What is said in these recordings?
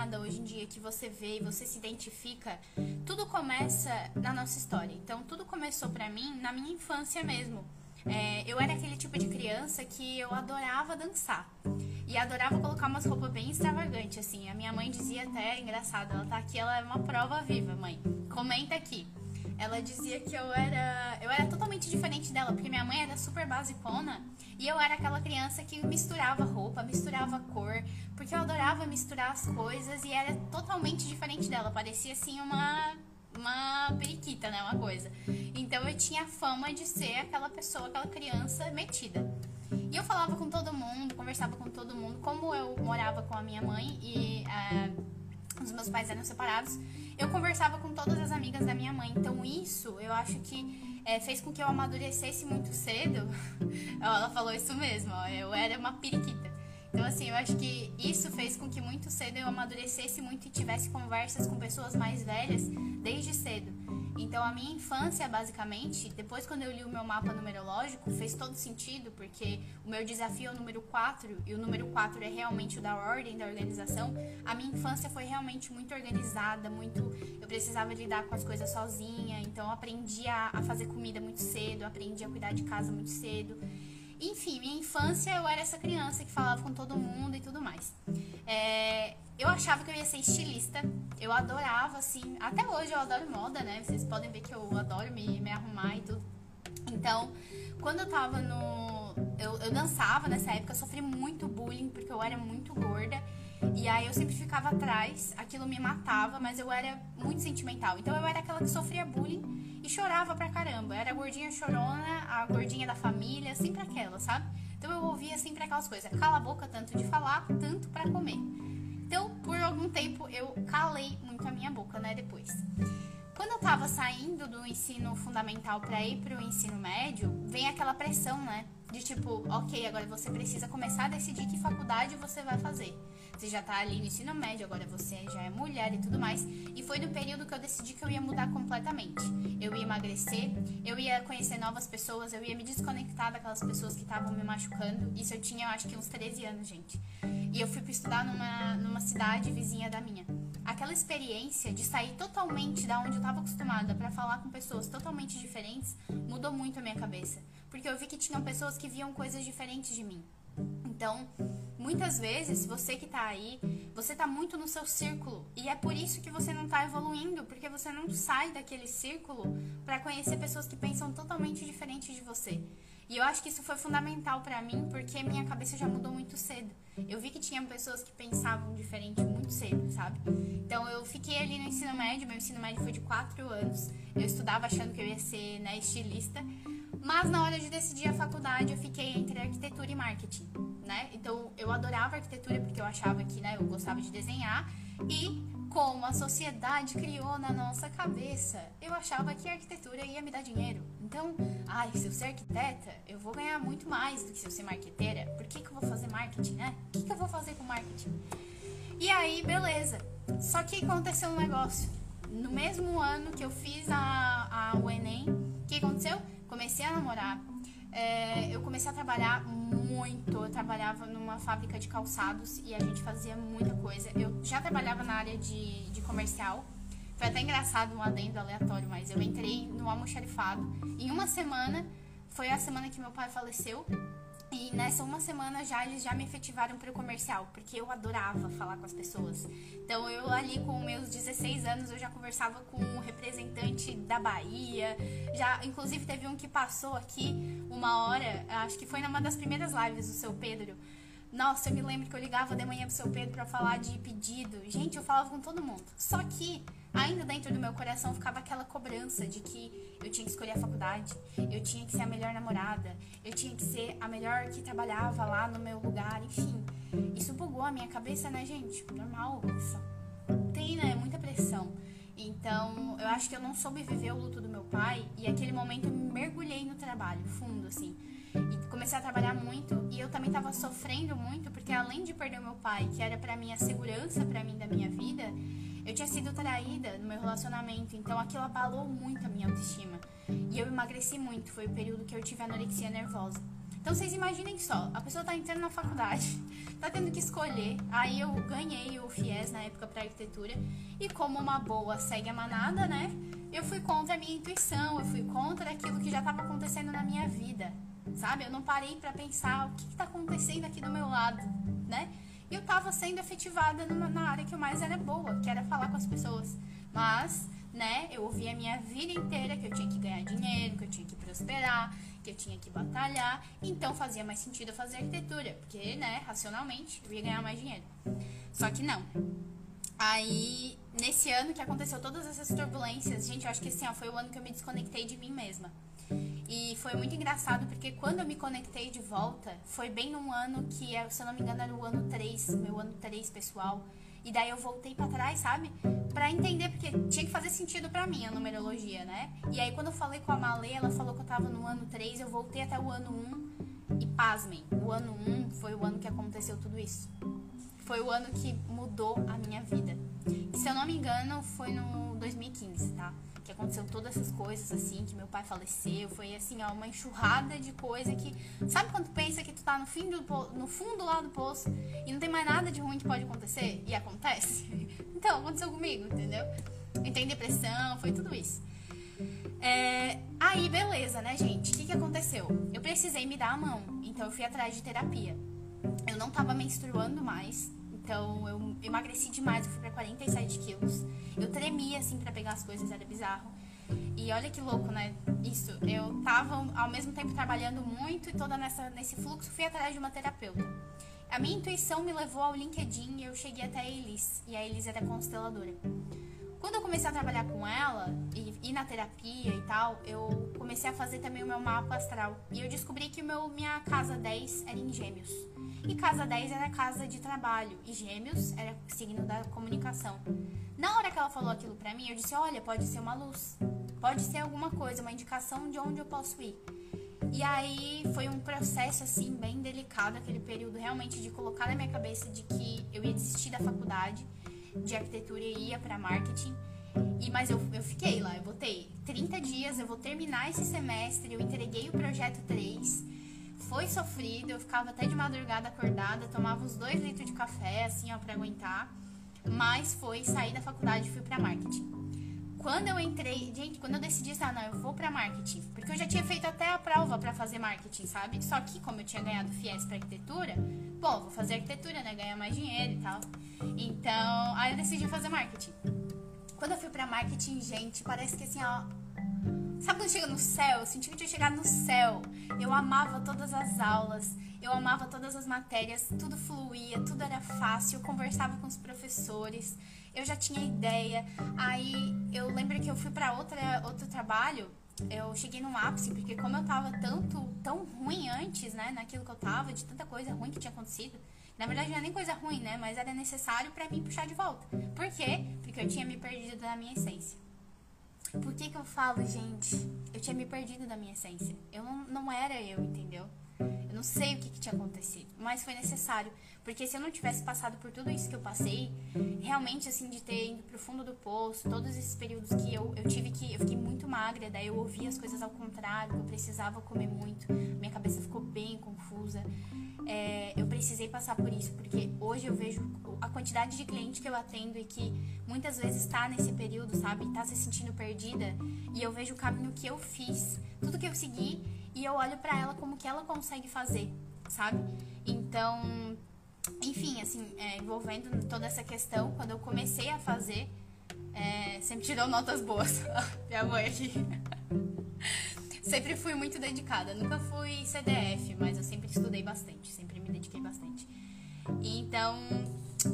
jornada hoje em dia que você vê e você se identifica, tudo começa na nossa história. Então, tudo começou pra mim na minha infância mesmo. É, eu era aquele tipo de criança que eu adorava dançar. E adorava colocar umas roupas bem extravagantes, assim. A minha mãe dizia até, engraçado, ela tá aqui, ela é uma prova viva, mãe. Comenta aqui. Ela dizia que eu era, eu era totalmente diferente dela, porque minha mãe era super basicona e eu era aquela criança que misturava roupa, misturava cor, porque eu adorava misturar as coisas e era totalmente diferente dela. Parecia assim uma uma periquita, né, uma coisa. Então eu tinha fama de ser aquela pessoa, aquela criança metida. E eu falava com todo mundo, conversava com todo mundo. Como eu morava com a minha mãe e uh, os meus pais eram separados, eu conversava com todas as amigas da minha mãe. Então isso eu acho que é, fez com que eu amadurecesse muito cedo. Ela falou isso mesmo, ó, eu era uma periquita. Então, assim, eu acho que isso fez com que muito cedo eu amadurecesse muito e tivesse conversas com pessoas mais velhas desde cedo. Então, a minha infância, basicamente, depois quando eu li o meu mapa numerológico, fez todo sentido, porque o meu desafio é o número 4 e o número 4 é realmente o da ordem, da organização. A minha infância foi realmente muito organizada, muito. Eu precisava lidar com as coisas sozinha, então aprendi a, a fazer comida muito cedo, aprendi a cuidar de casa muito cedo. Enfim, minha infância eu era essa criança que falava com todo mundo e tudo mais. É, eu achava que eu ia ser estilista. Eu adorava, assim. Até hoje eu adoro moda, né? Vocês podem ver que eu adoro me, me arrumar e tudo. Então, quando eu tava no. Eu, eu dançava nessa época, eu sofri muito bullying porque eu era muito gorda. E aí eu sempre ficava atrás, aquilo me matava, mas eu era muito sentimental. Então eu era aquela que sofria bullying e chorava pra caramba. Eu era a gordinha chorona, a gordinha da família, sempre aquela, sabe? Então eu ouvia sempre aquelas coisas, cala a boca tanto de falar, tanto para comer. Então, por algum tempo, eu calei muito a minha boca, né, depois. Quando eu tava saindo do ensino fundamental para ir pro ensino médio, vem aquela pressão, né? De tipo, ok, agora você precisa começar a decidir que faculdade você vai fazer. Você já tá ali no ensino médio, agora você já é mulher e tudo mais. E foi no período que eu decidi que eu ia mudar completamente. Eu ia emagrecer, eu ia conhecer novas pessoas, eu ia me desconectar daquelas pessoas que estavam me machucando. Isso eu tinha, eu acho que uns 13 anos, gente. E eu fui para estudar numa, numa cidade vizinha da minha. Aquela experiência de sair totalmente da onde eu estava acostumada para falar com pessoas totalmente diferentes mudou muito a minha cabeça. Porque eu vi que tinham pessoas que viam coisas diferentes de mim. Então, muitas vezes, você que tá aí, você tá muito no seu círculo. E é por isso que você não tá evoluindo, porque você não sai daquele círculo para conhecer pessoas que pensam totalmente diferente de você. E eu acho que isso foi fundamental para mim, porque minha cabeça já mudou muito cedo. Eu vi que tinha pessoas que pensavam diferente muito cedo, sabe? Então eu fiquei ali no ensino médio, meu ensino médio foi de 4 anos. Eu estudava achando que eu ia ser né, estilista. Mas na hora de decidir a faculdade, eu fiquei entre arquitetura e marketing, né? Então eu adorava arquitetura porque eu achava que, né, eu gostava de desenhar e como a sociedade criou na nossa cabeça, eu achava que a arquitetura ia me dar dinheiro. Então, ai, se eu ser arquiteta, eu vou ganhar muito mais do que se eu ser marqueteira. Por que, que eu vou fazer marketing, né? O que, que eu vou fazer com marketing? E aí, beleza. Só que aconteceu um negócio. No mesmo ano que eu fiz a, a, o Enem, o que aconteceu? Comecei a namorar. É, eu comecei a trabalhar muito. Eu trabalhava numa fábrica de calçados e a gente fazia muita coisa. Eu já trabalhava na área de, de comercial. Foi até engraçado um adendo aleatório, mas eu entrei no almoxarifado. Em uma semana, foi a semana que meu pai faleceu. E nessa uma semana já eles já me efetivaram para o comercial, porque eu adorava falar com as pessoas. Então eu ali com meus 16 anos eu já conversava com um representante da Bahia. Já inclusive teve um que passou aqui uma hora, acho que foi numa das primeiras lives do seu Pedro. Nossa, eu me lembro que eu ligava de manhã pro seu Pedro para falar de pedido. Gente, eu falava com todo mundo. Só que ainda dentro do meu coração ficava aquela cobrança de que eu tinha que escolher a faculdade, eu tinha que ser a melhor namorada, eu tinha que ser a melhor que trabalhava lá no meu lugar, enfim. Isso bugou a minha cabeça, né, gente? Normal, isso tem, né, muita pressão. Então, eu acho que eu não soube viver o luto do meu pai e aquele momento eu mergulhei no trabalho, fundo, assim. E comecei a trabalhar muito e eu também estava sofrendo muito porque além de perder o meu pai, que era para mim a segurança para mim da minha vida, eu tinha sido traída no meu relacionamento, então aquilo abalou muito a minha autoestima. E eu emagreci muito, foi o período que eu tive anorexia nervosa. Então vocês imaginem só, a pessoa tá entrando na faculdade, tá tendo que escolher. Aí eu ganhei o FIES na época para arquitetura e como uma boa segue a manada, né? Eu fui contra a minha intuição, eu fui contra aquilo que já estava acontecendo na minha vida, sabe? Eu não parei para pensar o que está acontecendo aqui do meu lado, né? E eu tava sendo efetivada numa, na área que eu mais era boa, que era falar com as pessoas. Mas, né, eu ouvi a minha vida inteira que eu tinha que ganhar dinheiro, que eu tinha que prosperar, que eu tinha que batalhar, então fazia mais sentido fazer arquitetura, porque, né, racionalmente eu ia ganhar mais dinheiro. Só que não. Aí, nesse ano que aconteceu todas essas turbulências, gente, eu acho que assim, ó, foi o ano que eu me desconectei de mim mesma. E foi muito engraçado porque quando eu me conectei de volta, foi bem num ano que, se eu não me engano, era o ano 3, meu ano 3 pessoal. E daí eu voltei para trás, sabe? Pra entender, porque tinha que fazer sentido para mim a numerologia, né? E aí quando eu falei com a Malê, ela falou que eu tava no ano 3, eu voltei até o ano 1 e pasmem, o ano 1 foi o ano que aconteceu tudo isso. Foi o ano que mudou a minha vida. E, se eu não me engano, foi no 2015, tá? Que aconteceu todas essas coisas, assim, que meu pai faleceu, foi assim, ó, uma enxurrada de coisa que. Sabe quando pensa que tu tá no, fim do, no fundo lá do poço e não tem mais nada de ruim que pode acontecer? E acontece? Então, aconteceu comigo, entendeu? Entrei em depressão, foi tudo isso. É, aí, beleza, né, gente? O que, que aconteceu? Eu precisei me dar a mão, então eu fui atrás de terapia. Eu não tava menstruando mais, então eu emagreci demais, eu fui pra 47 quilos. Eu tremia assim para pegar as coisas, era bizarro. E olha que louco, né? Isso. Eu tava ao mesmo tempo trabalhando muito e toda nessa, nesse fluxo fui atrás de uma terapeuta. A minha intuição me levou ao LinkedIn e eu cheguei até a Elis. E a Elis era consteladora. Quando eu comecei a trabalhar com ela e ir na terapia e tal, eu comecei a fazer também o meu mapa astral. E eu descobri que meu, minha casa 10 era em gêmeos. E casa 10 era casa de trabalho. E gêmeos era signo da comunicação. Na hora que ela falou aquilo pra mim, eu disse: Olha, pode ser uma luz. Pode ser alguma coisa, uma indicação de onde eu posso ir. E aí foi um processo assim bem delicado aquele período realmente de colocar na minha cabeça de que eu ia desistir da faculdade de arquitetura e ia para marketing. E, mas eu, eu fiquei lá, eu botei 30 dias, eu vou terminar esse semestre, eu entreguei o projeto 3 foi sofrido, eu ficava até de madrugada acordada, tomava uns dois litros de café, assim, ó, pra aguentar. Mas foi sair da faculdade e fui pra marketing. Quando eu entrei, gente, quando eu decidi, ah, não, eu vou pra marketing, porque eu já tinha feito até a prova para fazer marketing, sabe? Só que, como eu tinha ganhado FIES pra arquitetura, pô, vou fazer arquitetura, né? Ganhar mais dinheiro e tal. Então, aí eu decidi fazer marketing. Quando eu fui pra marketing, gente, parece que assim, ó, Sabe quando chega no céu? Eu senti que eu tinha chegado no céu. Eu amava todas as aulas, eu amava todas as matérias, tudo fluía, tudo era fácil. Eu conversava com os professores, eu já tinha ideia. Aí eu lembro que eu fui para outra outro trabalho. Eu cheguei num ápice, porque como eu tava tanto, tão ruim antes, né, naquilo que eu tava, de tanta coisa ruim que tinha acontecido, na verdade não é nem coisa ruim, né, mas era necessário para mim puxar de volta. Por quê? Porque eu tinha me perdido da minha essência. Por que, que eu falo, gente? Eu tinha me perdido da minha essência. Eu não, não era eu, entendeu? Eu não sei o que, que tinha acontecido, mas foi necessário. Porque se eu não tivesse passado por tudo isso que eu passei, realmente, assim, de ter ido pro fundo do poço, todos esses períodos que eu, eu tive que. Eu fiquei muito magra, daí eu ouvia as coisas ao contrário, eu precisava comer muito, minha cabeça ficou bem confusa é, eu precisei passar por isso, porque hoje eu vejo a quantidade de cliente que eu atendo e que muitas vezes está nesse período, sabe? Está se sentindo perdida. E eu vejo o caminho que eu fiz, tudo que eu segui, e eu olho para ela como que ela consegue fazer, sabe? Então, enfim, assim, é, envolvendo toda essa questão, quando eu comecei a fazer, é, sempre tirou notas boas. Minha mãe aqui. sempre fui muito dedicada. Nunca fui CDF, mas eu sempre estudei bastante, sempre me dediquei bastante. Então,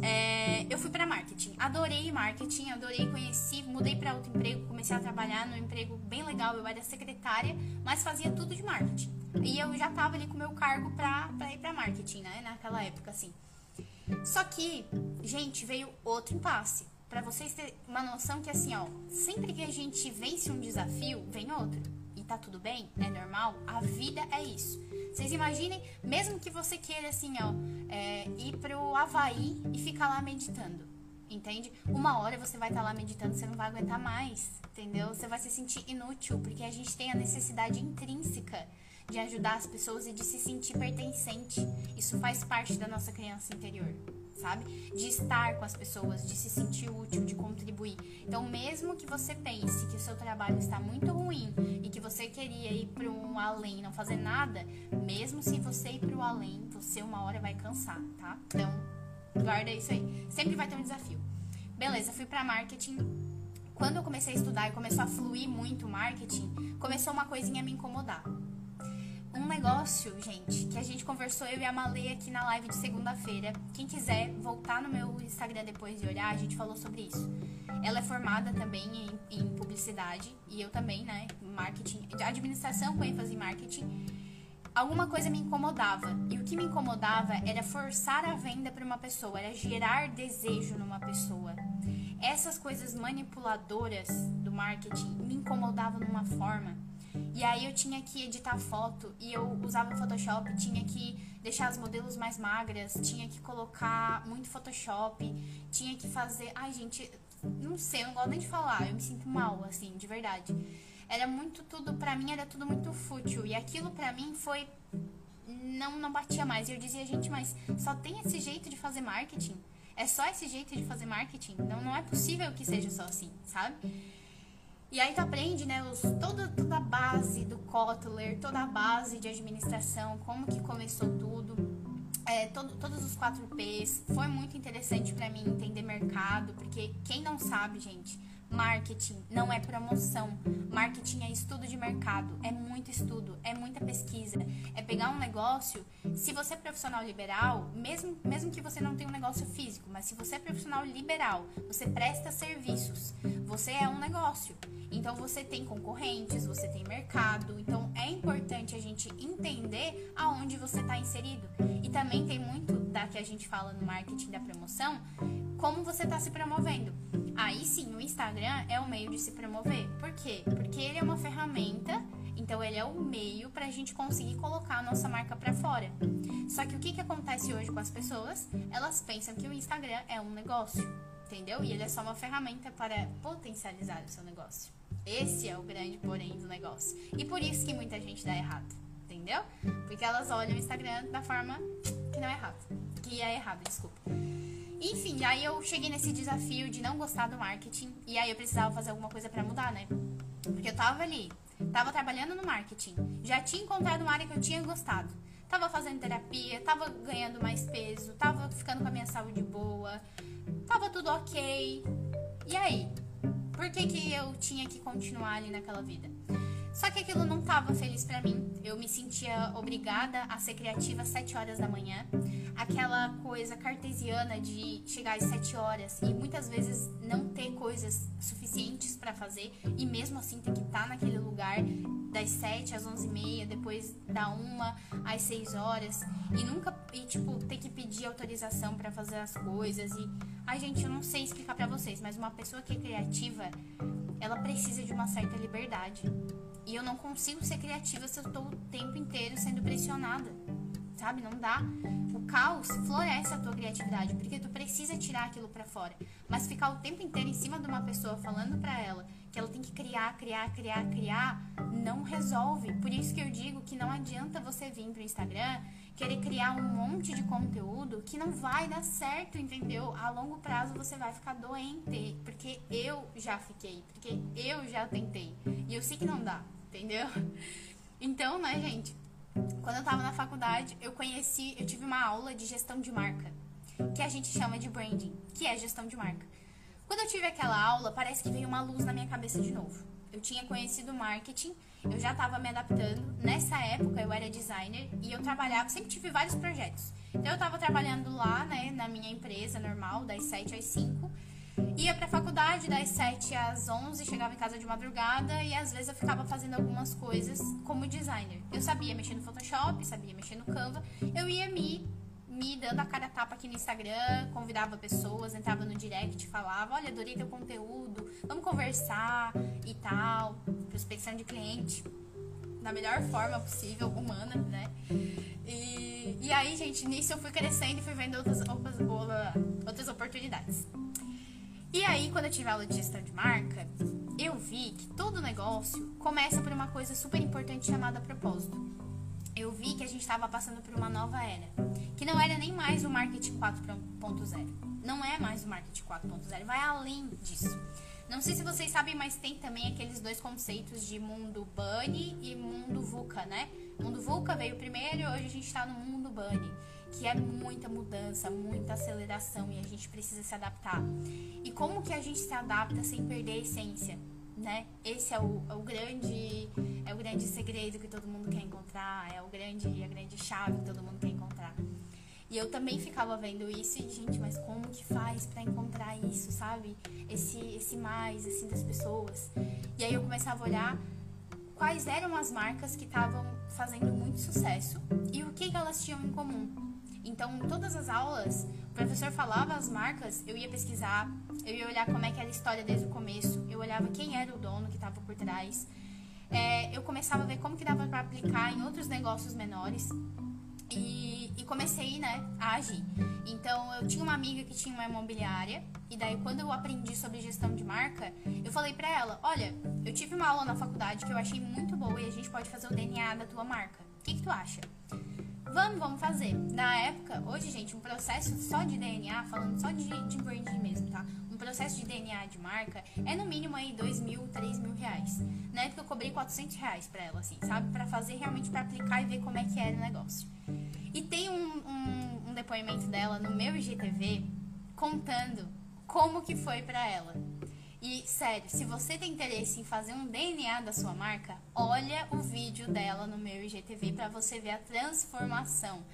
é, eu fui para marketing. Adorei marketing, adorei, conheci, mudei para outro emprego, comecei a trabalhar num emprego bem legal. Eu era secretária, mas fazia tudo de marketing. E eu já tava ali com o meu cargo pra, pra ir para marketing, né? Naquela época, assim. Só que, gente, veio outro impasse. Para vocês terem uma noção que, assim, ó, sempre que a gente vence um desafio, vem outro tá tudo bem, é normal, a vida é isso. Vocês imaginem, mesmo que você queira assim, ó, é, ir pro Havaí e ficar lá meditando, entende? Uma hora você vai estar tá lá meditando, você não vai aguentar mais, entendeu? Você vai se sentir inútil, porque a gente tem a necessidade intrínseca de ajudar as pessoas e de se sentir pertencente. Isso faz parte da nossa criança interior, sabe? De estar com as pessoas, de se sentir útil, de contribuir. Então, mesmo que você pense que o seu trabalho está muito ruim e que você queria ir para um além, não fazer nada, mesmo se você ir para o além, você uma hora vai cansar, tá? Então, guarda isso aí. Sempre vai ter um desafio. Beleza, fui para marketing quando eu comecei a estudar e começou a fluir muito o marketing, começou uma coisinha a me incomodar. Um negócio, gente, que a gente conversou eu e a Malê aqui na live de segunda-feira. Quem quiser voltar no meu Instagram depois de olhar, a gente falou sobre isso. Ela é formada também em, em publicidade e eu também, né? Marketing, administração com ênfase em marketing alguma coisa me incomodava. E o que me incomodava era forçar a venda para uma pessoa, era gerar desejo numa pessoa. Essas coisas manipuladoras do marketing me incomodavam numa forma. E aí eu tinha que editar foto e eu usava Photoshop, tinha que deixar as modelos mais magras, tinha que colocar muito Photoshop, tinha que fazer. Ai, gente, não sei, eu não gosto nem de falar, eu me sinto mal, assim, de verdade. Era muito tudo, pra mim era tudo muito fútil. E aquilo pra mim foi. Não, não batia mais. E eu dizia, gente, mas só tem esse jeito de fazer marketing? É só esse jeito de fazer marketing? Não, não é possível que seja só assim, sabe? E aí tu aprende, né, os, toda, toda a base do Kotler, toda a base de administração, como que começou tudo, é, todo, todos os 4 Ps. Foi muito interessante para mim entender mercado, porque quem não sabe, gente, Marketing não é promoção. Marketing é estudo de mercado, é muito estudo, é muita pesquisa. É pegar um negócio. Se você é profissional liberal, mesmo, mesmo que você não tenha um negócio físico, mas se você é profissional liberal, você presta serviços, você é um negócio. Então você tem concorrentes, você tem mercado. Então é importante a gente entender aonde você está inserido. E também tem muito da que a gente fala no marketing da promoção, como você está se promovendo. Aí sim, o Instagram é o meio de se promover. Por quê? Porque ele é uma ferramenta, então ele é o meio para a gente conseguir colocar a nossa marca para fora. Só que o que, que acontece hoje com as pessoas? Elas pensam que o Instagram é um negócio, entendeu? E ele é só uma ferramenta para potencializar o seu negócio. Esse é o grande porém do negócio. E por isso que muita gente dá errado, entendeu? Porque elas olham o Instagram da forma que não é errado. Que é errado, desculpa. Enfim, aí eu cheguei nesse desafio de não gostar do marketing e aí eu precisava fazer alguma coisa para mudar, né? Porque eu tava ali, tava trabalhando no marketing, já tinha encontrado uma área que eu tinha gostado. Tava fazendo terapia, tava ganhando mais peso, tava ficando com a minha saúde boa, tava tudo ok. E aí? Por que, que eu tinha que continuar ali naquela vida? Só que aquilo não estava feliz para mim. Eu me sentia obrigada a ser criativa às 7 horas da manhã. Aquela coisa cartesiana de chegar às 7 horas e muitas vezes não ter coisas suficientes para fazer e mesmo assim ter que estar tá naquele lugar das 7 às 11 e meia, depois da 1 às 6 horas e nunca e tipo ter que pedir autorização para fazer as coisas e ai gente, eu não sei explicar para vocês, mas uma pessoa que é criativa, ela precisa de uma certa liberdade. E eu não consigo ser criativa se eu estou o tempo inteiro sendo pressionada. Sabe? Não dá. O caos floresce a tua criatividade, porque tu precisa tirar aquilo para fora. Mas ficar o tempo inteiro em cima de uma pessoa falando para ela que ela tem que criar, criar, criar, criar, não resolve. Por isso que eu digo que não adianta você vir pro Instagram querer criar um monte de conteúdo que não vai dar certo, entendeu? A longo prazo você vai ficar doente, porque eu já fiquei, porque eu já tentei e eu sei que não dá entendeu? Então, né, gente, quando eu tava na faculdade, eu conheci, eu tive uma aula de gestão de marca, que a gente chama de branding, que é gestão de marca. Quando eu tive aquela aula, parece que veio uma luz na minha cabeça de novo. Eu tinha conhecido marketing, eu já estava me adaptando. Nessa época eu era designer e eu trabalhava, sempre tive vários projetos. Então eu estava trabalhando lá, né, na minha empresa normal, das 7 às 5 Ia pra faculdade das 7 às 11, chegava em casa de madrugada e às vezes eu ficava fazendo algumas coisas como designer. Eu sabia mexer no Photoshop, sabia mexer no Canva, eu ia me, me dando a cara tapa aqui no Instagram, convidava pessoas, entrava no direct, falava: Olha, adorei teu conteúdo, vamos conversar e tal. Prospecção de cliente da melhor forma possível, humana, né? E, e aí, gente, nisso eu fui crescendo e fui vendo outras, outras, outras oportunidades. E aí, quando eu tive aula de gestão de marca, eu vi que todo negócio começa por uma coisa super importante chamada propósito. eu vi que a gente estava passando por uma nova era, que não era nem mais o marketing 4.0. Não é mais o marketing 4.0, vai além disso. Não sei se vocês sabem, mas tem também aqueles dois conceitos de mundo Bunny e mundo VUCA, né? mundo VUCA veio primeiro hoje a gente está no mundo Bunny, que é muita mudança, muita aceleração e a gente precisa se adaptar. E como que a gente se adapta sem perder a essência? Né? Esse é o, é o grande é o grande segredo que todo mundo quer encontrar, é o grande a grande chave que todo mundo quer encontrar. E eu também ficava vendo isso e, gente, mas como que faz para encontrar isso, sabe? Esse, esse mais, assim, das pessoas. E aí eu começava a olhar quais eram as marcas que estavam fazendo muito sucesso e o que, que elas tinham em comum. Então, todas as aulas, o professor falava as marcas, eu ia pesquisar, eu ia olhar como é que era a história desde o começo, eu olhava quem era o dono que estava por trás. É, eu começava a ver como que dava para aplicar em outros negócios menores. E, e, comecei, né, a agir. Então, eu tinha uma amiga que tinha uma imobiliária, e daí quando eu aprendi sobre gestão de marca, eu falei pra ela, olha, eu tive uma aula na faculdade que eu achei muito boa e a gente pode fazer o DNA da tua marca. O que, que tu acha? Vamos, vamos fazer. Na época, hoje, gente, um processo só de DNA, falando só de, de branding mesmo, tá? Um processo de DNA de marca é no mínimo aí dois mil, três mil reais. Na época eu cobrei 400 reais pra ela, assim, sabe? Pra fazer realmente, pra aplicar e ver como é que era o negócio. E tem um, um, um depoimento dela no meu IGTV contando como que foi para ela. E sério, se você tem interesse em fazer um DNA da sua marca, olha o vídeo dela no meu IGTV para você ver a transformação.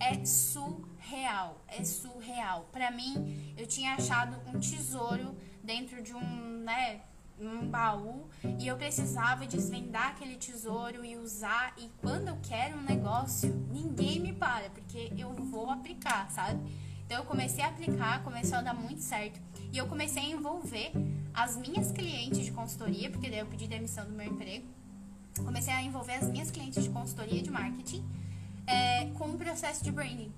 É surreal, é surreal. Para mim, eu tinha achado um tesouro dentro de um, né, um baú e eu precisava desvendar aquele tesouro e usar. E quando eu quero um negócio, ninguém me para, porque eu vou aplicar, sabe? Então eu comecei a aplicar, começou a dar muito certo. E eu comecei a envolver as minhas clientes de consultoria, porque daí eu pedi demissão do meu emprego. Comecei a envolver as minhas clientes de consultoria de marketing é, com o processo de branding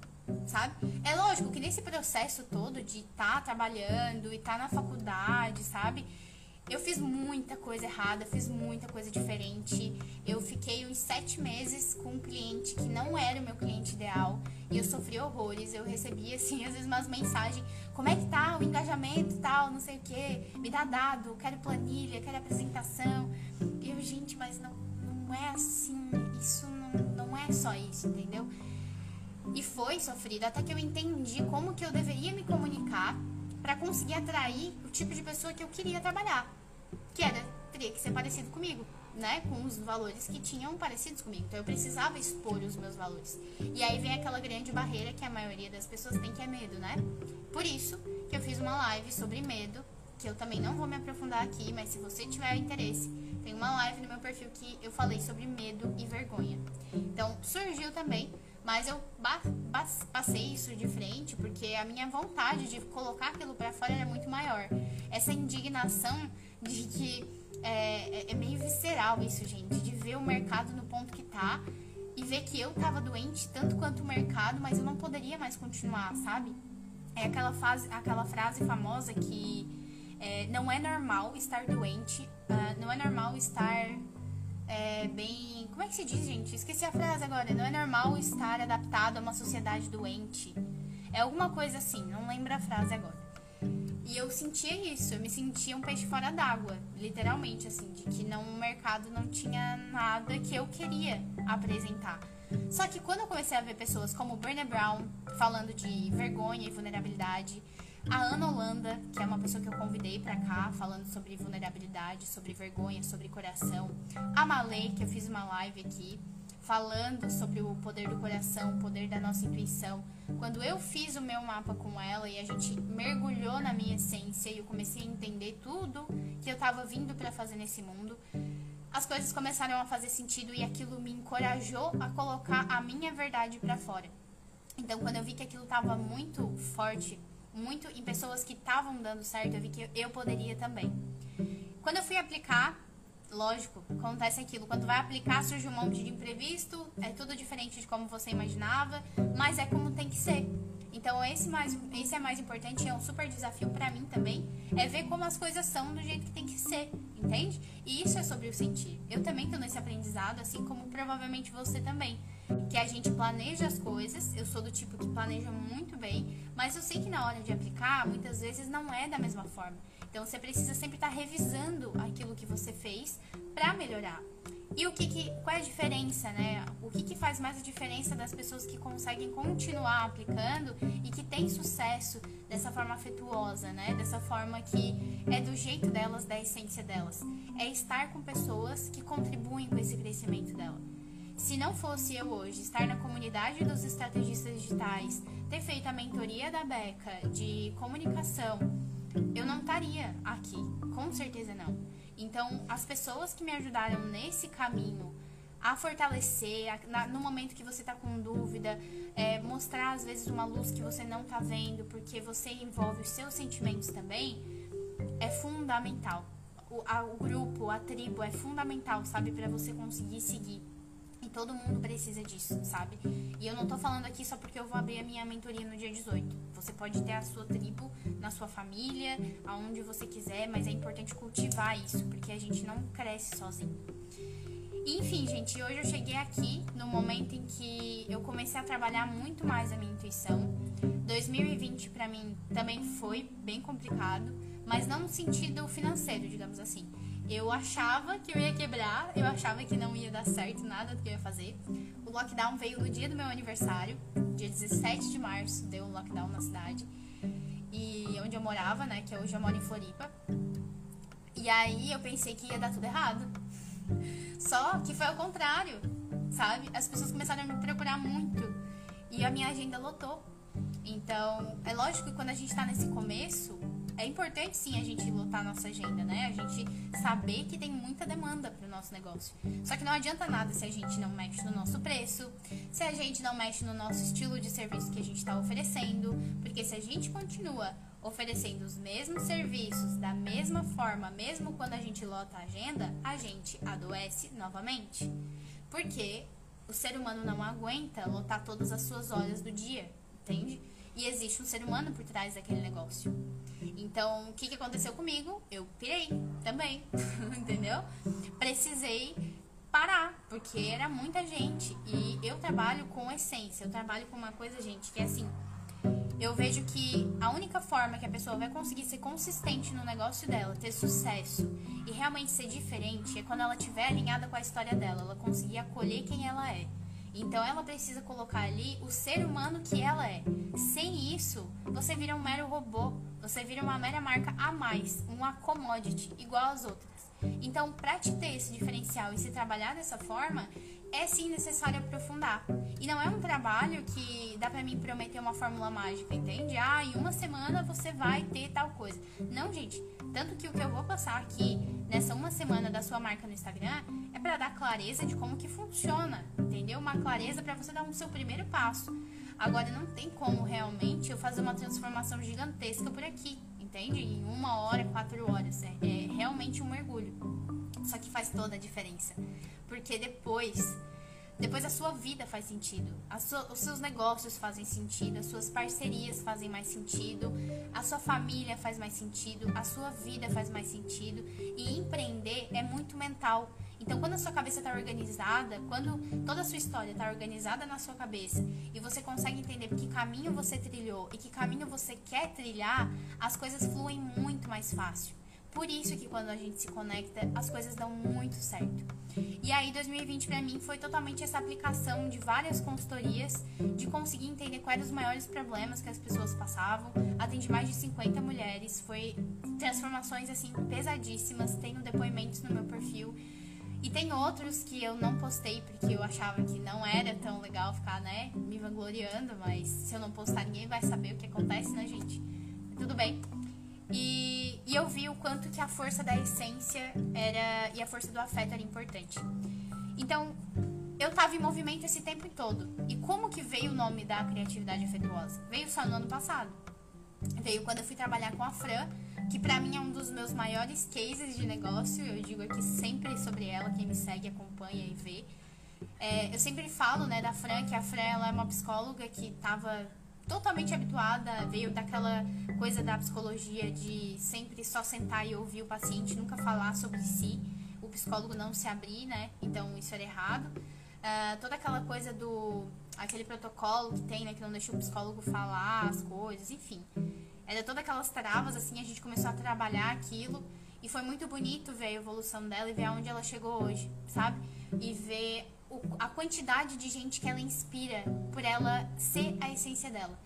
sabe? É lógico que nesse processo todo de estar tá trabalhando e estar tá na faculdade, sabe? Eu fiz muita coisa errada, fiz muita coisa diferente. Eu fiquei uns sete meses com um cliente que não era o meu cliente ideal e eu sofri horrores. Eu recebia, assim, às vezes umas mensagens: como é que tá o engajamento tal, não sei o que, me dá dado, quero planilha, quero apresentação. E eu, gente, mas não, não é assim, isso não, não é só isso, entendeu? E foi sofrido até que eu entendi como que eu deveria me comunicar para conseguir atrair o tipo de pessoa que eu queria trabalhar que era teria que ser parecido comigo, né? Com os valores que tinham parecidos comigo. Então eu precisava expor os meus valores. E aí vem aquela grande barreira que a maioria das pessoas tem que é medo, né? Por isso que eu fiz uma live sobre medo, que eu também não vou me aprofundar aqui, mas se você tiver interesse, tem uma live no meu perfil que eu falei sobre medo e vergonha. Então surgiu também mas eu passei isso de frente porque a minha vontade de colocar aquilo para fora era muito maior. Essa indignação de que é, é, é, meio visceral isso, gente, de ver o mercado no ponto que tá e ver que eu tava doente tanto quanto o mercado, mas eu não poderia mais continuar, sabe? É aquela, fase, aquela frase famosa que é, não é normal estar doente, uh, não é normal estar é, bem. Como é que se diz, gente? Esqueci a frase agora. Não é normal estar adaptado a uma sociedade doente. É alguma coisa assim, não lembro a frase agora. E eu sentia isso, eu me sentia um peixe fora d'água, literalmente, assim, de que não, o mercado não tinha nada que eu queria apresentar. Só que quando eu comecei a ver pessoas como Brené Brown falando de vergonha e vulnerabilidade, a Ana Holanda, que é uma pessoa que eu convidei para cá, falando sobre vulnerabilidade, sobre vergonha, sobre coração, a Malê, que eu fiz uma live aqui, falando sobre o poder do coração, o poder da nossa intuição. Quando eu fiz o meu mapa com ela e a gente mergulhou na minha essência e eu comecei a entender tudo que eu estava vindo para fazer nesse mundo, as coisas começaram a fazer sentido e aquilo me encorajou a colocar a minha verdade para fora. Então, quando eu vi que aquilo estava muito forte, muito em pessoas que estavam dando certo, eu vi que eu poderia também. Quando eu fui aplicar lógico, acontece aquilo. Quando vai aplicar, surge um monte de imprevisto, é tudo diferente de como você imaginava, mas é como tem que ser. Então, esse, mais, esse é mais importante, é um super desafio para mim também, é ver como as coisas são do jeito que tem que ser, entende? E isso é sobre o sentir. Eu também tô nesse aprendizado, assim como provavelmente você também. que a gente planeja as coisas. Eu sou do tipo que planeja muito bem, mas eu sei que na hora de aplicar, muitas vezes não é da mesma forma. Então você precisa sempre estar revisando aquilo que você fez para melhorar. E o que, que qual é a diferença, né? O que, que faz mais a diferença das pessoas que conseguem continuar aplicando e que têm sucesso dessa forma afetuosa, né? Dessa forma que é do jeito delas, da essência delas. É estar com pessoas que contribuem com esse crescimento dela. Se não fosse eu hoje estar na comunidade dos estrategistas digitais, ter feito a mentoria da Beca de comunicação, eu não estaria aqui, com certeza não. Então, as pessoas que me ajudaram nesse caminho a fortalecer, a, na, no momento que você está com dúvida, é, mostrar às vezes uma luz que você não está vendo, porque você envolve os seus sentimentos também, é fundamental. O, a, o grupo, a tribo é fundamental, sabe, para você conseguir seguir. E todo mundo precisa disso, sabe? E eu não tô falando aqui só porque eu vou abrir a minha mentoria no dia 18. Você pode ter a sua tribo na sua família, aonde você quiser, mas é importante cultivar isso, porque a gente não cresce sozinho. Enfim, gente, hoje eu cheguei aqui no momento em que eu comecei a trabalhar muito mais a minha intuição. 2020 para mim também foi bem complicado, mas não no sentido financeiro, digamos assim. Eu achava que eu ia quebrar, eu achava que não ia dar certo nada do que eu ia fazer. O lockdown veio no dia do meu aniversário, dia 17 de março, deu um lockdown na cidade. E onde eu morava, né, que hoje eu moro em Floripa. E aí eu pensei que ia dar tudo errado. Só que foi ao contrário, sabe? As pessoas começaram a me procurar muito e a minha agenda lotou. Então, é lógico que quando a gente tá nesse começo, é importante sim a gente lotar nossa agenda, né? A gente saber que tem muita demanda para o nosso negócio. Só que não adianta nada se a gente não mexe no nosso preço, se a gente não mexe no nosso estilo de serviço que a gente está oferecendo, porque se a gente continua oferecendo os mesmos serviços da mesma forma, mesmo quando a gente lota a agenda, a gente adoece novamente. Porque o ser humano não aguenta lotar todas as suas horas do dia, entende? E existe um ser humano por trás daquele negócio. Então, o que, que aconteceu comigo? Eu pirei também, entendeu? Precisei parar, porque era muita gente. E eu trabalho com essência, eu trabalho com uma coisa, gente, que é assim. Eu vejo que a única forma que a pessoa vai conseguir ser consistente no negócio dela, ter sucesso e realmente ser diferente é quando ela estiver alinhada com a história dela, ela conseguir acolher quem ela é. Então ela precisa colocar ali o ser humano que ela é. Sem isso, você vira um mero robô, você vira uma mera marca a mais, uma commodity igual às outras. Então, para te ter esse diferencial e se trabalhar dessa forma, é sim necessário aprofundar. E não é um trabalho que dá para mim prometer uma fórmula mágica, entende? Ah, em uma semana você vai ter tal coisa. Não, gente. Tanto que o que eu vou passar aqui nessa uma semana da sua marca no Instagram é para dar clareza de como que funciona, entendeu? Uma clareza para você dar um seu primeiro passo. Agora não tem como realmente eu fazer uma transformação gigantesca por aqui, entende? Em uma hora, quatro horas. É, é realmente um mergulho. Só que faz toda a diferença. Porque depois depois a sua vida faz sentido, sua, os seus negócios fazem sentido, as suas parcerias fazem mais sentido, a sua família faz mais sentido, a sua vida faz mais sentido. E empreender é muito mental. Então, quando a sua cabeça está organizada, quando toda a sua história está organizada na sua cabeça e você consegue entender que caminho você trilhou e que caminho você quer trilhar, as coisas fluem muito mais fácil. Por isso que quando a gente se conecta, as coisas dão muito certo. E aí 2020 para mim foi totalmente essa aplicação de várias consultorias, de conseguir entender quais os maiores problemas que as pessoas passavam. Atendi mais de 50 mulheres, foi transformações assim pesadíssimas, tenho depoimentos no meu perfil. E tem outros que eu não postei porque eu achava que não era tão legal ficar, né, me vangloriando, mas se eu não postar ninguém vai saber o que acontece, né, gente? Tudo bem. E, e eu vi o quanto que a força da essência era e a força do afeto era importante. Então, eu tava em movimento esse tempo todo. E como que veio o nome da criatividade afetuosa? Veio só no ano passado. Veio quando eu fui trabalhar com a Fran, que para mim é um dos meus maiores cases de negócio. Eu digo aqui sempre sobre ela, quem me segue, acompanha e vê. É, eu sempre falo, né, da Fran, que a Fran ela é uma psicóloga que tava totalmente habituada, veio daquela coisa da psicologia de sempre só sentar e ouvir o paciente, nunca falar sobre si, o psicólogo não se abrir, né? Então isso era errado. Uh, toda aquela coisa do. aquele protocolo que tem, né? Que não deixa o psicólogo falar as coisas, enfim. Era todas aquelas travas, assim, a gente começou a trabalhar aquilo. E foi muito bonito ver a evolução dela e ver aonde ela chegou hoje, sabe? E ver o, a quantidade de gente que ela inspira por ela ser a essência dela.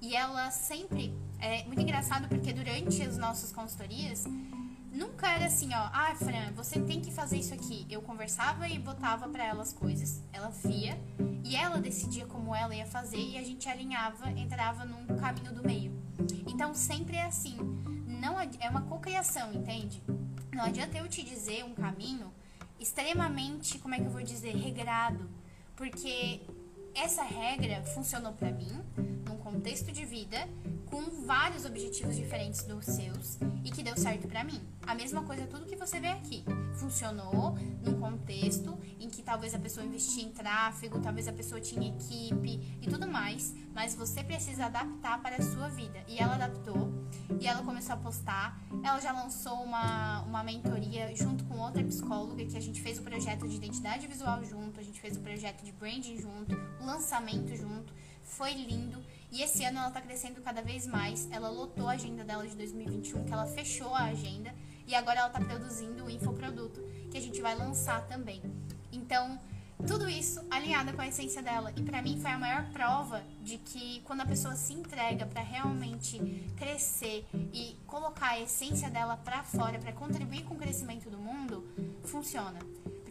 E ela sempre. É muito engraçado porque durante as nossas consultorias, nunca era assim, ó, ah, Fran, você tem que fazer isso aqui. Eu conversava e botava para ela as coisas, ela via e ela decidia como ela ia fazer e a gente alinhava, entrava num caminho do meio. Então sempre é assim, não é uma cocriação, entende? Não adianta eu te dizer um caminho extremamente, como é que eu vou dizer, regrado, porque essa regra funcionou para mim num contexto de vida com vários objetivos diferentes dos seus e que deu certo para mim. A mesma coisa tudo que você vê aqui. Funcionou num contexto em que talvez a pessoa investia em tráfego, talvez a pessoa tinha equipe e tudo mais, mas você precisa adaptar para a sua vida. E ela adaptou e ela começou a postar. Ela já lançou uma, uma mentoria junto com outra psicóloga que a gente fez o projeto de identidade visual junto, a gente fez o projeto de branding junto, o lançamento junto. Foi lindo. E esse ano ela está crescendo cada vez mais. Ela lotou a agenda dela de 2021, que ela fechou a agenda. E agora ela está produzindo o infoproduto, que a gente vai lançar também. Então, tudo isso alinhada com a essência dela. E para mim foi a maior prova de que quando a pessoa se entrega para realmente crescer e colocar a essência dela para fora, para contribuir com o crescimento do mundo, funciona.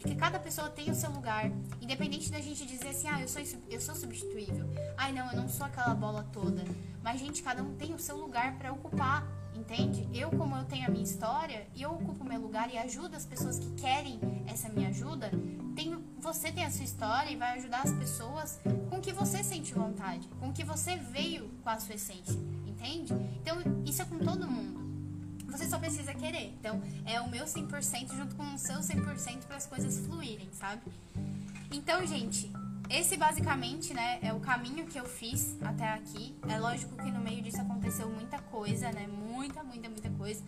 Porque cada pessoa tem o seu lugar. Independente da gente dizer assim, ah, eu sou, eu sou substituível. Ai, não, eu não sou aquela bola toda. Mas, gente, cada um tem o seu lugar para ocupar, entende? Eu, como eu tenho a minha história, e eu ocupo meu lugar e ajudo as pessoas que querem essa minha ajuda, tem, você tem a sua história e vai ajudar as pessoas com que você sente vontade, com que você veio com a sua essência, entende? Então, isso é com todo mundo. Você só precisa querer. Então, é o meu 100% junto com o seu 100% para as coisas fluírem, sabe? Então, gente, esse basicamente, né, é o caminho que eu fiz até aqui. É lógico que no meio disso aconteceu muita coisa, né? Muita, muita, muita coisa.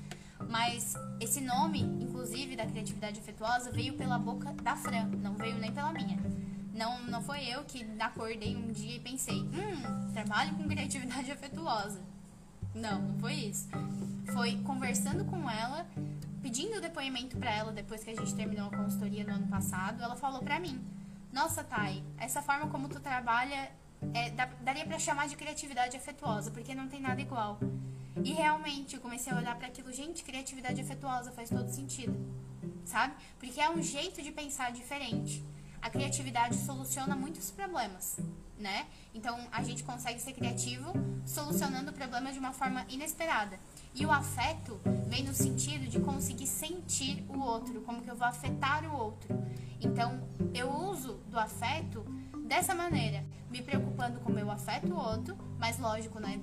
Mas esse nome, inclusive, da criatividade afetuosa, veio pela boca da Fran, não veio nem pela minha. Não, não foi eu que acordei um dia e pensei, hum, trabalho com criatividade afetuosa. Não, não foi isso. Foi conversando com ela, pedindo depoimento para ela depois que a gente terminou a consultoria no ano passado. Ela falou para mim: Nossa, Thay, essa forma como tu trabalha é, daria para chamar de criatividade afetuosa, porque não tem nada igual. E realmente eu comecei a olhar para aquilo, gente, criatividade afetuosa faz todo sentido, sabe? Porque é um jeito de pensar diferente. A criatividade soluciona muitos problemas né? Então a gente consegue ser criativo solucionando o problema de uma forma inesperada. E o afeto vem no sentido de conseguir sentir o outro, como que eu vou afetar o outro. Então eu uso do afeto dessa maneira, me preocupando com meu afeto o outro, mas lógico, né?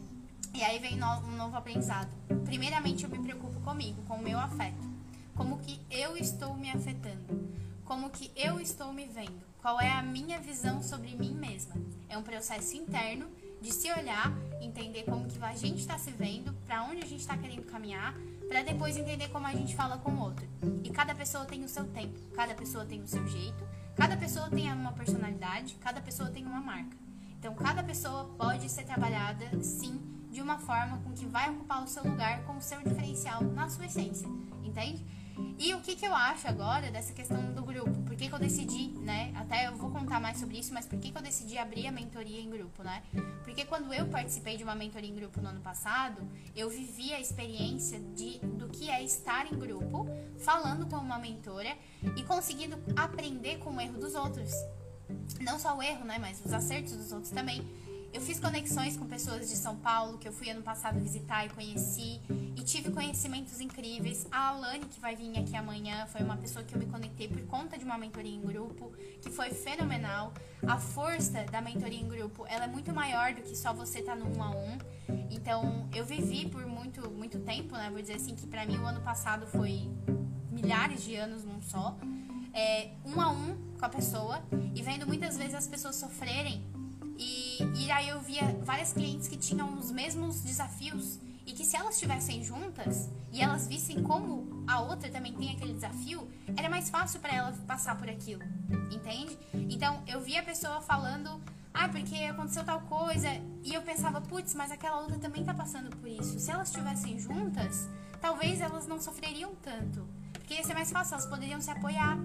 E aí vem um novo aprendizado. Primeiramente eu me preocupo comigo, com o meu afeto. Como que eu estou me afetando? Como que eu estou me vendo? Qual é a minha visão sobre mim mesma? É um processo interno de se olhar, entender como que a gente está se vendo, para onde a gente está querendo caminhar, para depois entender como a gente fala com o outro. E cada pessoa tem o seu tempo, cada pessoa tem o seu jeito, cada pessoa tem uma personalidade, cada pessoa tem uma marca. Então, cada pessoa pode ser trabalhada, sim, de uma forma com que vai ocupar o seu lugar com o seu diferencial na sua essência, entende? E o que, que eu acho agora dessa questão do grupo? Por que, que eu decidi, né? Até eu vou contar mais sobre isso, mas por que, que eu decidi abrir a mentoria em grupo, né? Porque quando eu participei de uma mentoria em grupo no ano passado, eu vivi a experiência de, do que é estar em grupo, falando com uma mentora e conseguindo aprender com o erro dos outros. Não só o erro, né? Mas os acertos dos outros também. Eu fiz conexões com pessoas de São Paulo que eu fui ano passado visitar e conheci e tive conhecimentos incríveis. A Alane, que vai vir aqui amanhã, foi uma pessoa que eu me conectei por conta de uma mentoria em grupo, que foi fenomenal. A força da mentoria em grupo, ela é muito maior do que só você estar tá no um a um. Então, eu vivi por muito muito tempo, né? Vou dizer assim que para mim o ano passado foi milhares de anos num só. É, um a um com a pessoa e vendo muitas vezes as pessoas sofrerem e, e aí eu via várias clientes que tinham os mesmos desafios E que se elas estivessem juntas e elas vissem como a outra também tem aquele desafio, era mais fácil para ela passar por aquilo, entende? Então eu via a pessoa falando, ah, porque aconteceu tal coisa, e eu pensava, putz, mas aquela outra também tá passando por isso. Se elas estivessem juntas, talvez elas não sofreriam tanto, porque ia ser mais fácil, elas poderiam se apoiar.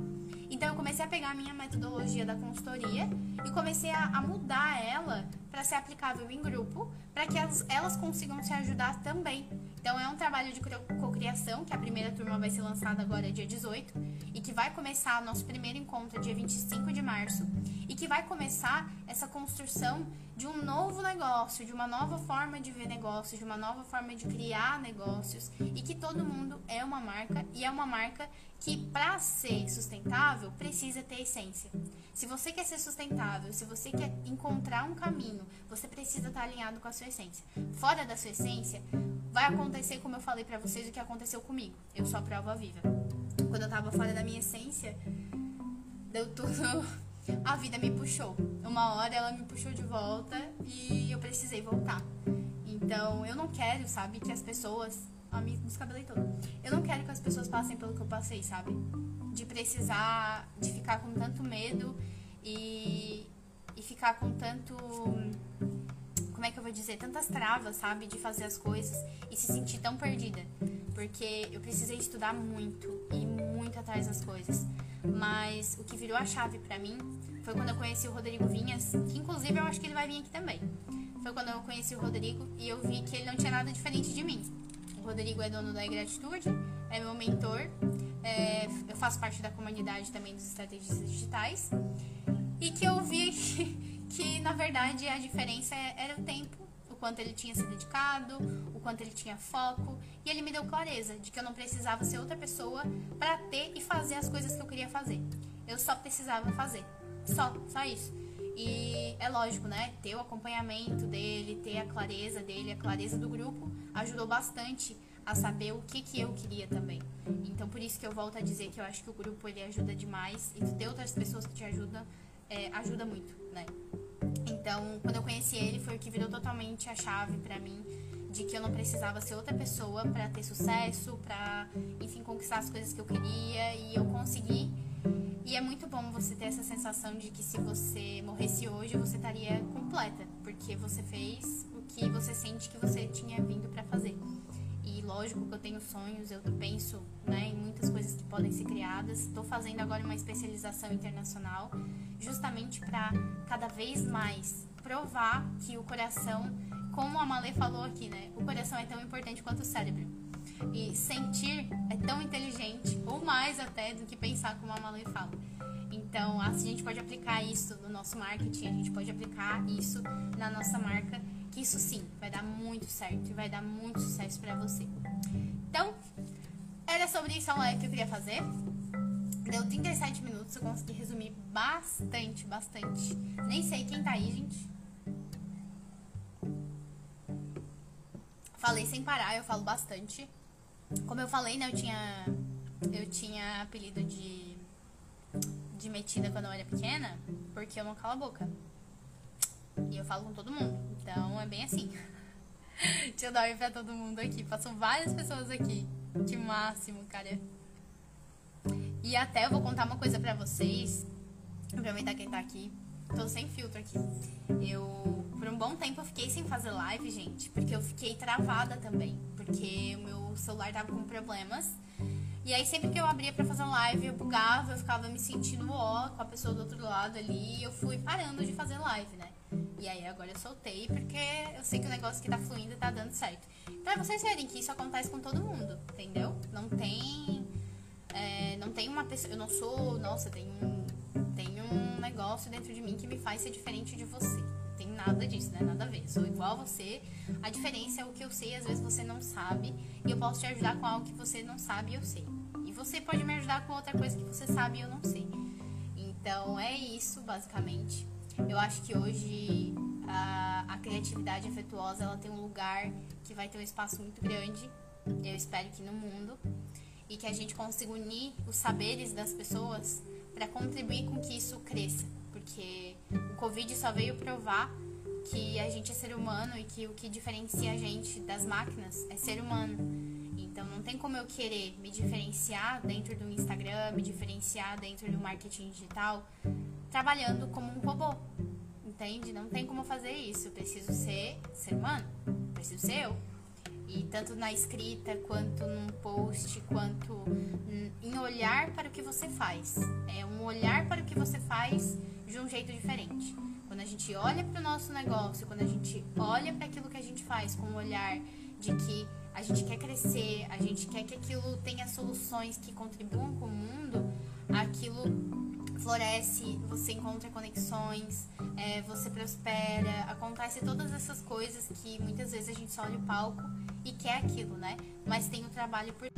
Então eu comecei a pegar a minha metodologia da consultoria e comecei a, a mudar ela para ser aplicável em grupo, para que elas, elas consigam se ajudar também. Então é um trabalho de cocriação, que a primeira turma vai ser lançada agora dia 18 e que vai começar o nosso primeiro encontro dia 25 de março e que vai começar essa construção de um novo negócio, de uma nova forma de ver negócios, de uma nova forma de criar negócios e que todo mundo é uma marca e é uma marca que para ser sustentável precisa ter essência. Se você quer ser sustentável, se você quer encontrar um caminho, você precisa estar alinhado com a sua essência. Fora da sua essência, vai acontecer como eu falei para vocês o que aconteceu comigo. Eu sou a prova viva. Quando eu tava fora da minha essência, deu tudo a vida me puxou. Uma hora ela me puxou de volta e eu precisei voltar. Então, eu não quero, sabe, que as pessoas a me descabelei. Eu não quero que as pessoas passem pelo que eu passei, sabe? De precisar, de ficar com tanto medo e, e ficar com tanto. Como é que eu vou dizer? Tantas travas, sabe? De fazer as coisas e se sentir tão perdida. Porque eu precisei estudar muito e muito atrás das coisas. Mas o que virou a chave para mim foi quando eu conheci o Rodrigo Vinhas, que inclusive eu acho que ele vai vir aqui também. Foi quando eu conheci o Rodrigo e eu vi que ele não tinha nada diferente de mim. O Rodrigo é dono da Gratitude, é meu mentor. É, eu faço parte da comunidade também dos estrategistas digitais. E que eu vi que, que, na verdade, a diferença era o tempo, quanto ele tinha se dedicado, o quanto ele tinha foco. E ele me deu clareza de que eu não precisava ser outra pessoa para ter e fazer as coisas que eu queria fazer. Eu só precisava fazer. Só, só isso. E é lógico, né? Ter o acompanhamento dele, ter a clareza dele, a clareza do grupo, ajudou bastante a saber o que, que eu queria também. Então, por isso que eu volto a dizer que eu acho que o grupo ele ajuda demais e ter outras pessoas que te ajudam é, ajuda muito, né? Então, quando eu conheci ele, foi o que virou totalmente a chave para mim de que eu não precisava ser outra pessoa para ter sucesso, para, enfim, conquistar as coisas que eu queria e eu consegui e é muito bom você ter essa sensação de que se você morresse hoje, você estaria completa, porque você fez o que você sente que você tinha vindo para fazer. E lógico que eu tenho sonhos, eu penso né, em muitas coisas que podem ser criadas. Estou fazendo agora uma especialização internacional, justamente para cada vez mais provar que o coração, como a Malê falou aqui, né, o coração é tão importante quanto o cérebro. E sentir é tão inteligente, ou mais até, do que pensar como a Malê fala. Então, assim, a gente pode aplicar isso no nosso marketing, a gente pode aplicar isso na nossa marca, que isso sim vai dar muito certo e vai dar muito sucesso para você. Então, era sobre isso a live que eu queria fazer. Deu 37 minutos, eu consegui resumir bastante, bastante. Nem sei quem tá aí, gente. Falei sem parar, eu falo bastante. Como eu falei, né, eu tinha eu tinha apelido de de metida quando eu era pequena, porque eu não calo a boca. E eu falo com todo mundo. Então é bem assim. Deixa eu dar oi pra todo mundo aqui. Passou várias pessoas aqui. Que máximo, cara. E até eu vou contar uma coisa pra vocês. Aproveitar quem tá aqui. Tô sem filtro aqui. Eu, por um bom tempo, eu fiquei sem fazer live, gente. Porque eu fiquei travada também. Porque o meu celular tava com problemas. E aí sempre que eu abria para fazer live, eu bugava, eu ficava me sentindo ó com a pessoa do outro lado ali, e eu fui parando de fazer live, né? E aí agora eu soltei porque eu sei que o negócio que tá fluindo tá dando certo. Pra vocês verem que isso acontece com todo mundo, entendeu? Não tem. É, não tem uma pessoa. Eu não sou. Nossa, tem um, tem um negócio dentro de mim que me faz ser diferente de você tem nada disso, né? Nada a ver. Sou igual a você. A diferença é o que eu sei, às vezes você não sabe. E eu posso te ajudar com algo que você não sabe e eu sei. E você pode me ajudar com outra coisa que você sabe e eu não sei. Então é isso, basicamente. Eu acho que hoje a, a criatividade afetuosa ela tem um lugar que vai ter um espaço muito grande. Eu espero que no mundo. E que a gente consiga unir os saberes das pessoas para contribuir com que isso cresça porque o Covid só veio provar que a gente é ser humano e que o que diferencia a gente das máquinas é ser humano. Então não tem como eu querer me diferenciar dentro do Instagram, me diferenciar dentro do marketing digital, trabalhando como um robô. Entende? Não tem como fazer isso. Eu preciso ser ser humano. Eu preciso ser eu. E tanto na escrita, quanto num post, quanto em olhar para o que você faz. É um olhar para o que você faz de um jeito diferente. Quando a gente olha para o nosso negócio, quando a gente olha para aquilo que a gente faz com um olhar de que a gente quer crescer, a gente quer que aquilo tenha soluções que contribuam com o mundo, aquilo floresce, você encontra conexões, é, você prospera, acontece todas essas coisas que muitas vezes a gente só olha o palco e quer aquilo, né? Mas tem o trabalho por